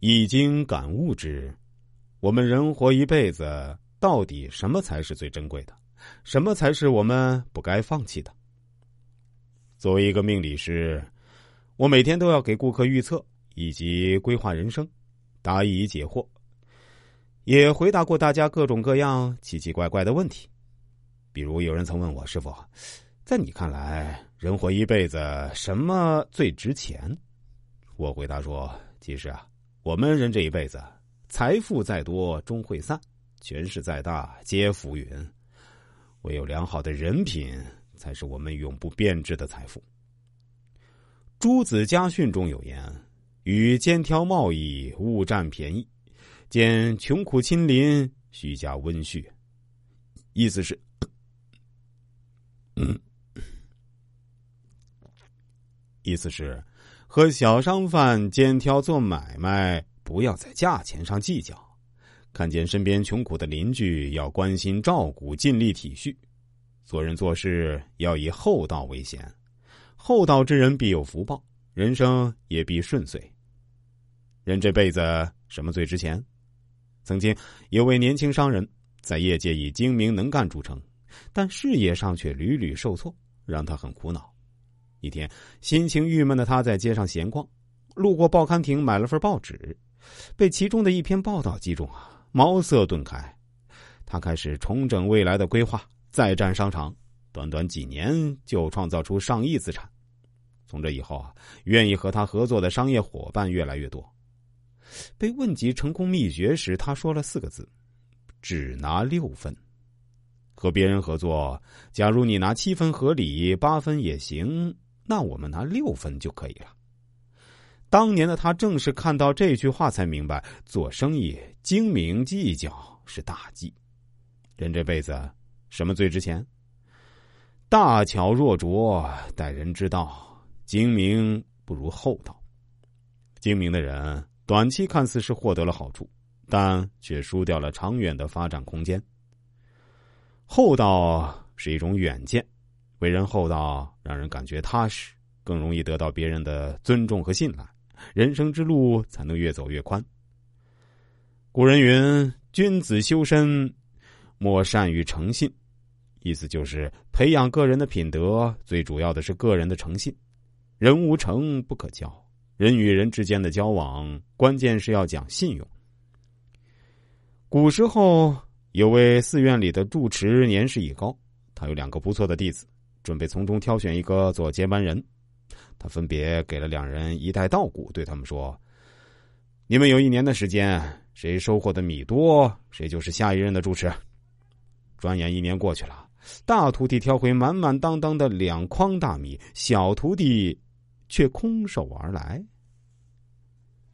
已经感悟之，我们人活一辈子，到底什么才是最珍贵的？什么才是我们不该放弃的？作为一个命理师，我每天都要给顾客预测以及规划人生，答疑解惑，也回答过大家各种各样奇奇怪怪的问题。比如有人曾问我师傅，在你看来，人活一辈子什么最值钱？我回答说：其实啊，我们人这一辈子，财富再多终会散，权势再大皆浮云，唯有良好的人品才是我们永不变质的财富。诸子家训中有言：“与肩挑贸易，勿占便宜；见穷苦亲邻，须加温煦。”意思是。意思是，和小商贩肩挑做买卖，不要在价钱上计较；看见身边穷苦的邻居，要关心照顾，尽力体恤；做人做事要以厚道为先，厚道之人必有福报，人生也必顺遂。人这辈子什么最值钱？曾经有位年轻商人，在业界以精明能干著称。但事业上却屡屡受挫，让他很苦恼。一天，心情郁闷的他在街上闲逛，路过报刊亭买了份报纸，被其中的一篇报道击中啊，茅塞顿开。他开始重整未来的规划，再战商场，短短几年就创造出上亿资产。从这以后啊，愿意和他合作的商业伙伴越来越多。被问及成功秘诀时，他说了四个字：“只拿六分。”和别人合作，假如你拿七分合理，八分也行，那我们拿六分就可以了。当年的他正是看到这句话，才明白做生意精明计较是大忌。人这辈子，什么最值钱？大巧若拙，待人之道；精明不如厚道。精明的人，短期看似是获得了好处，但却输掉了长远的发展空间。厚道是一种远见，为人厚道让人感觉踏实，更容易得到别人的尊重和信赖，人生之路才能越走越宽。古人云：“君子修身，莫善于诚信。”意思就是培养个人的品德，最主要的是个人的诚信。人无诚不可交，人与人之间的交往，关键是要讲信用。古时候。有位寺院里的住持年事已高，他有两个不错的弟子，准备从中挑选一个做接班人。他分别给了两人一袋稻谷，对他们说：“你们有一年的时间，谁收获的米多，谁就是下一任的主持。”转眼一年过去了，大徒弟挑回满满当当的两筐大米，小徒弟却空手而来。